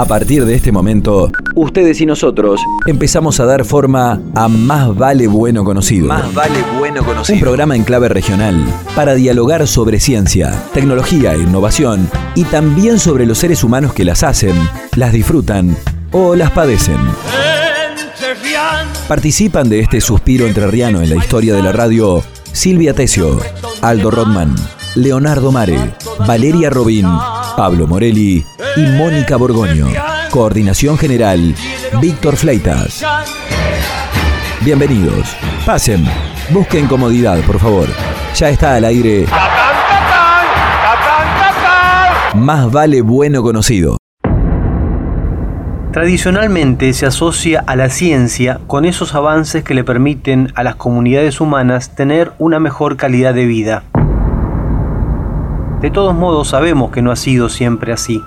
A partir de este momento, ustedes y nosotros empezamos a dar forma a Más Vale Bueno Conocido. Más vale bueno Un conocido. programa en clave regional para dialogar sobre ciencia, tecnología e innovación y también sobre los seres humanos que las hacen, las disfrutan o las padecen. Participan de este suspiro entrerriano en la historia de la radio Silvia Tesio, Aldo Rodman, Leonardo Mare, Valeria Robín, Pablo Morelli y Mónica Borgoño. Coordinación General, Víctor Fleitas. Bienvenidos. Pasen. Busquen comodidad, por favor. Ya está al aire. Más vale bueno conocido. Tradicionalmente se asocia a la ciencia con esos avances que le permiten a las comunidades humanas tener una mejor calidad de vida. De todos modos sabemos que no ha sido siempre así.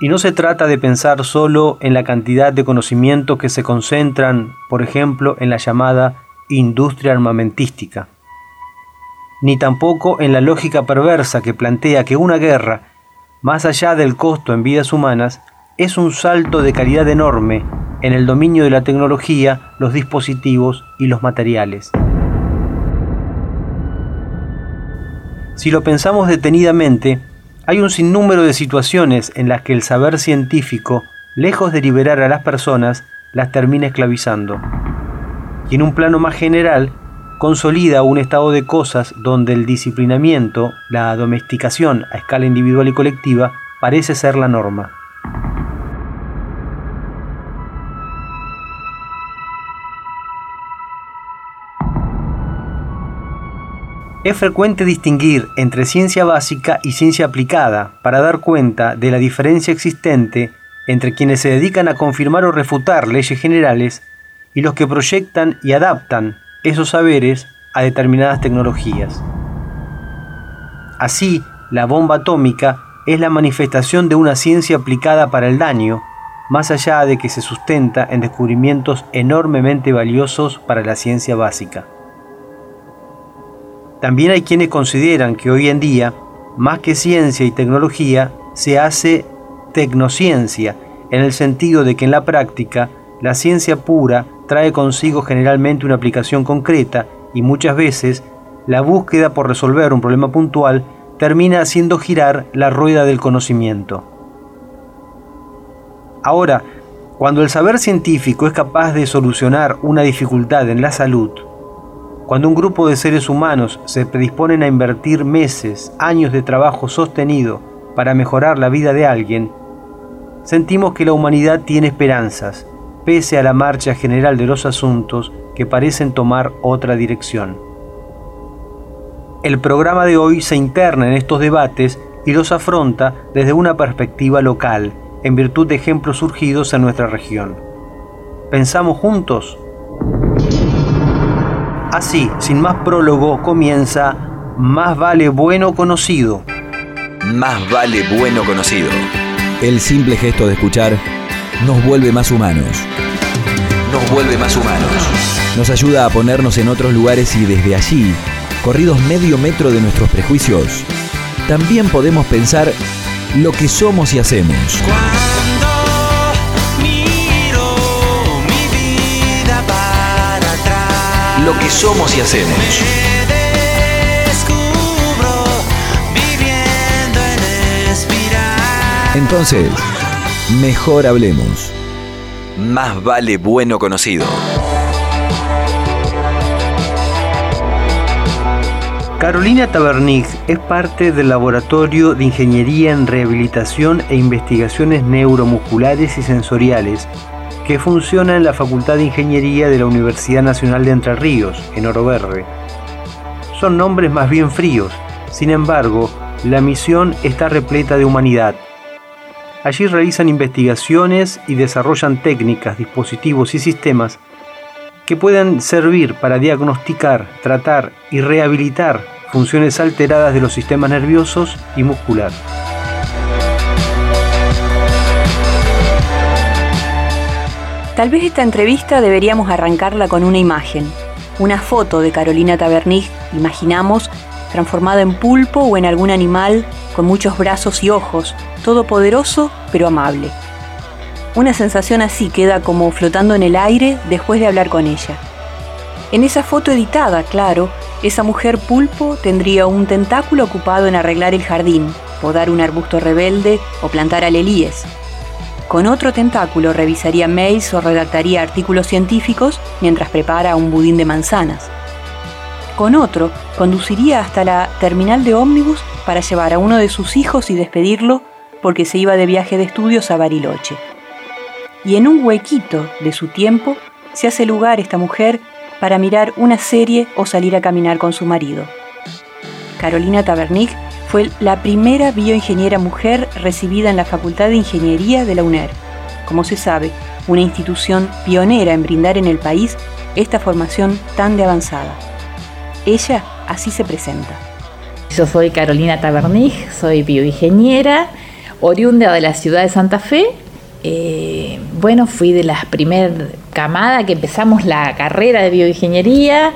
Y no se trata de pensar solo en la cantidad de conocimientos que se concentran, por ejemplo, en la llamada industria armamentística, ni tampoco en la lógica perversa que plantea que una guerra, más allá del costo en vidas humanas, es un salto de calidad enorme en el dominio de la tecnología, los dispositivos y los materiales. Si lo pensamos detenidamente, hay un sinnúmero de situaciones en las que el saber científico, lejos de liberar a las personas, las termina esclavizando. Y en un plano más general, consolida un estado de cosas donde el disciplinamiento, la domesticación a escala individual y colectiva, parece ser la norma. Es frecuente distinguir entre ciencia básica y ciencia aplicada para dar cuenta de la diferencia existente entre quienes se dedican a confirmar o refutar leyes generales y los que proyectan y adaptan esos saberes a determinadas tecnologías. Así, la bomba atómica es la manifestación de una ciencia aplicada para el daño, más allá de que se sustenta en descubrimientos enormemente valiosos para la ciencia básica. También hay quienes consideran que hoy en día, más que ciencia y tecnología, se hace tecnociencia, en el sentido de que en la práctica, la ciencia pura trae consigo generalmente una aplicación concreta y muchas veces la búsqueda por resolver un problema puntual termina haciendo girar la rueda del conocimiento. Ahora, cuando el saber científico es capaz de solucionar una dificultad en la salud, cuando un grupo de seres humanos se predisponen a invertir meses, años de trabajo sostenido para mejorar la vida de alguien, sentimos que la humanidad tiene esperanzas, pese a la marcha general de los asuntos que parecen tomar otra dirección. El programa de hoy se interna en estos debates y los afronta desde una perspectiva local, en virtud de ejemplos surgidos en nuestra región. ¿Pensamos juntos? Así, sin más prólogo, comienza Más vale bueno conocido. Más vale bueno conocido. El simple gesto de escuchar nos vuelve más humanos. Nos vuelve más humanos. Nos ayuda a ponernos en otros lugares y desde allí, corridos medio metro de nuestros prejuicios, también podemos pensar lo que somos y hacemos. Lo que somos y hacemos. Entonces, mejor hablemos. Más vale bueno conocido. Carolina Tabernig es parte del Laboratorio de Ingeniería en Rehabilitación e Investigaciones Neuromusculares y Sensoriales que funciona en la Facultad de Ingeniería de la Universidad Nacional de Entre Ríos, en Oro Verde. Son nombres más bien fríos, sin embargo, la misión está repleta de humanidad. Allí realizan investigaciones y desarrollan técnicas, dispositivos y sistemas que puedan servir para diagnosticar, tratar y rehabilitar funciones alteradas de los sistemas nerviosos y muscular. Tal vez esta entrevista deberíamos arrancarla con una imagen, una foto de Carolina Tabernig, imaginamos, transformada en pulpo o en algún animal con muchos brazos y ojos, todopoderoso pero amable. Una sensación así queda como flotando en el aire después de hablar con ella. En esa foto editada, claro, esa mujer pulpo tendría un tentáculo ocupado en arreglar el jardín, podar un arbusto rebelde o plantar alelíes. Con otro tentáculo revisaría mails o redactaría artículos científicos mientras prepara un budín de manzanas. Con otro, conduciría hasta la terminal de ómnibus para llevar a uno de sus hijos y despedirlo porque se iba de viaje de estudios a Bariloche. Y en un huequito de su tiempo se hace lugar esta mujer para mirar una serie o salir a caminar con su marido. Carolina Tabernic fue la primera bioingeniera mujer recibida en la Facultad de Ingeniería de la UNER. Como se sabe, una institución pionera en brindar en el país esta formación tan de avanzada. Ella así se presenta. Yo soy Carolina Tabernig, soy bioingeniera, oriunda de la ciudad de Santa Fe. Eh, bueno, fui de las primeras camadas que empezamos la carrera de bioingeniería.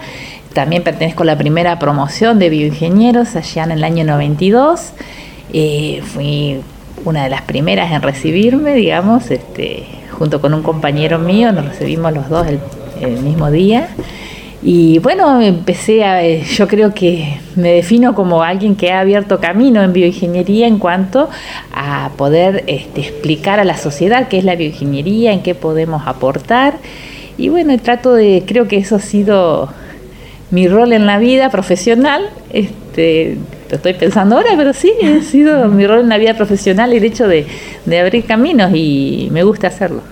También pertenezco a la primera promoción de bioingenieros allá en el año 92. Eh, fui una de las primeras en recibirme, digamos, este, junto con un compañero mío, nos recibimos los dos el, mismo día. Y bueno, empecé a, yo creo que me defino como alguien que ha abierto camino en bioingeniería en cuanto a poder este, explicar a la sociedad qué es la bioingeniería, en qué podemos aportar. Y bueno, trato de, creo que eso ha sido mi rol en la vida profesional, este, lo estoy pensando ahora, pero sí, ha sido mi rol en la vida profesional el hecho de, abrir caminos y me gusta hacerlo.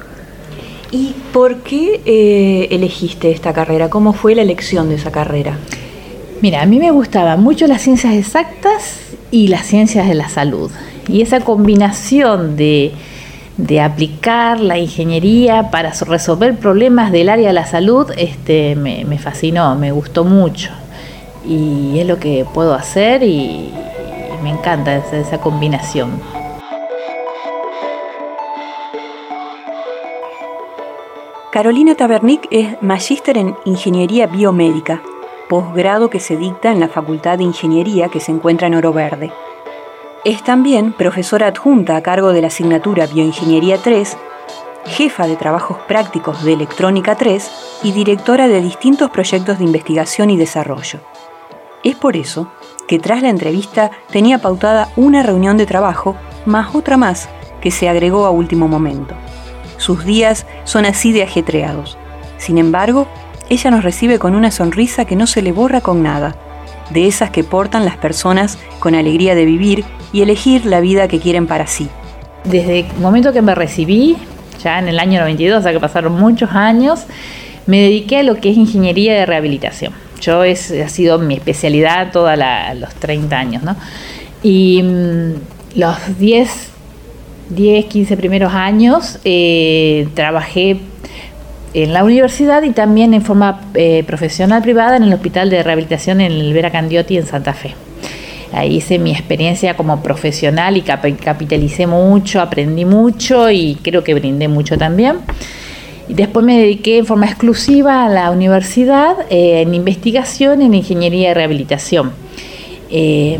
¿Y por qué eh, elegiste esta carrera? ¿Cómo fue la elección de esa carrera? Mira, a mí me gustaban mucho las ciencias exactas y las ciencias de la salud. Y esa combinación de, de aplicar la ingeniería para resolver problemas del área de la salud este, me, fascinó, me gustó mucho. Y es lo que puedo hacer y, me encanta esa, combinación. Carolina Tabernic es magíster en Ingeniería Biomédica, posgrado que se dicta en la Facultad de Ingeniería que se encuentra en Oro Verde. Es también profesora adjunta a cargo de la asignatura Bioingeniería 3, jefa de trabajos prácticos de Electrónica 3 y directora de distintos proyectos de investigación y desarrollo. Es por eso que tras la entrevista tenía pautada una reunión de trabajo más otra más que se agregó a último momento. Sus días son así de ajetreados. Sin embargo, ella nos recibe con una sonrisa que no se le borra con nada, de esas que portan las personas con alegría de vivir y elegir la vida que quieren para sí. Desde el momento que me recibí, ya en el año 92, o sea que pasaron muchos años, me dediqué a lo que es ingeniería de rehabilitación. Yo es, ha sido mi especialidad todos los 30 años, ¿no? Y mm, los 10, 10, 15 primeros años eh, trabajé en la universidad y también en forma eh, profesional privada en el Hospital de Rehabilitación en el Vera Candiotti en Santa Fe. Ahí hice mi experiencia como profesional y capitalicé mucho, aprendí mucho y creo que brindé mucho también. Y después me dediqué en forma exclusiva a la universidad eh, en investigación en ingeniería de rehabilitación. Eh,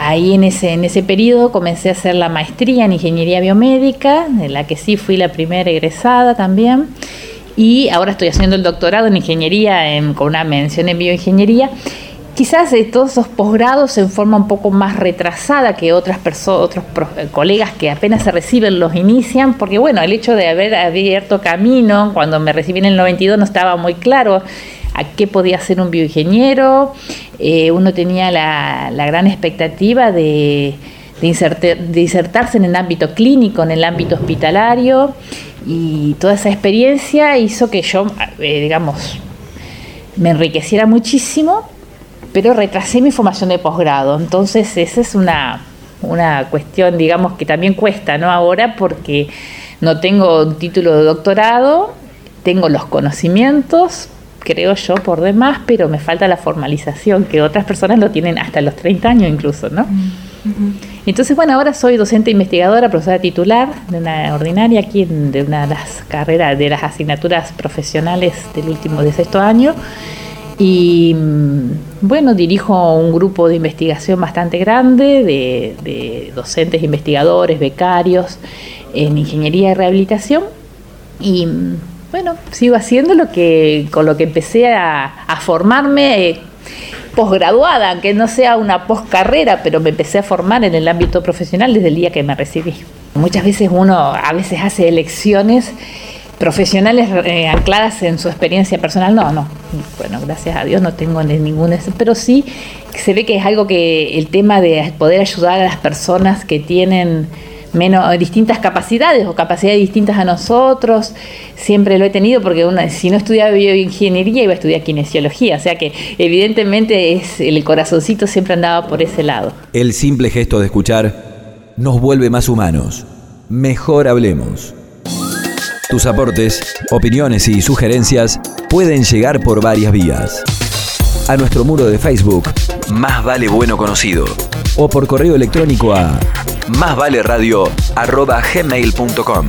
ahí en ese, en ese periodo comencé a hacer la maestría en ingeniería biomédica, en la que sí fui la primera egresada también. Y ahora estoy haciendo el doctorado en ingeniería con una mención en bioingeniería. Quizás de todos esos posgrados en forma un poco más retrasada que otras personas, otros eh, colegas que apenas se reciben los inician, porque bueno, el hecho de haber abierto camino, cuando me recibí en el 92 no estaba muy claro a qué podía ser un bioingeniero, eh, uno tenía la, gran expectativa de, de, insertarse en el ámbito clínico, en el ámbito hospitalario, y toda esa experiencia hizo que yo, eh, digamos, me enriqueciera muchísimo pero retrasé mi formación de posgrado. Entonces, esa es una, cuestión, digamos, que también cuesta, ¿no? Ahora, porque no tengo un título de doctorado, tengo los conocimientos, creo yo, por demás, pero me falta la formalización, que otras personas lo tienen hasta los 30 años incluso, ¿no? Entonces, bueno, ahora soy docente investigadora, profesora titular de una ordinaria aquí de una de las carreras, de las asignaturas profesionales del último de sexto año Y mm, bueno, dirijo un grupo de investigación bastante grande de, docentes, investigadores, becarios en ingeniería y rehabilitación. Y mm, bueno, sigo haciendo lo que, con lo que empecé a, a formarme eh, posgraduada, aunque no sea una poscarrera, pero me empecé a formar en el ámbito profesional desde el día que me recibí. Muchas veces uno a veces hace elecciones profesionales eh, ancladas en su experiencia personal, no, no. Bueno, gracias a Dios no tengo ningún, pero sí se ve que es algo que el tema de poder ayudar a las personas que tienen menos distintas capacidades o capacidades distintas a nosotros, siempre lo he tenido porque una, si no estudiaba bioingeniería iba a estudiar kinesiología, o sea que evidentemente es el corazoncito siempre andaba por ese lado. El simple gesto de escuchar nos vuelve más humanos. Mejor hablemos. Tus aportes, opiniones y sugerencias pueden llegar por varias vías. A nuestro muro de Facebook, Más vale bueno conocido. o por correo electrónico a Más vale radio gmail.com.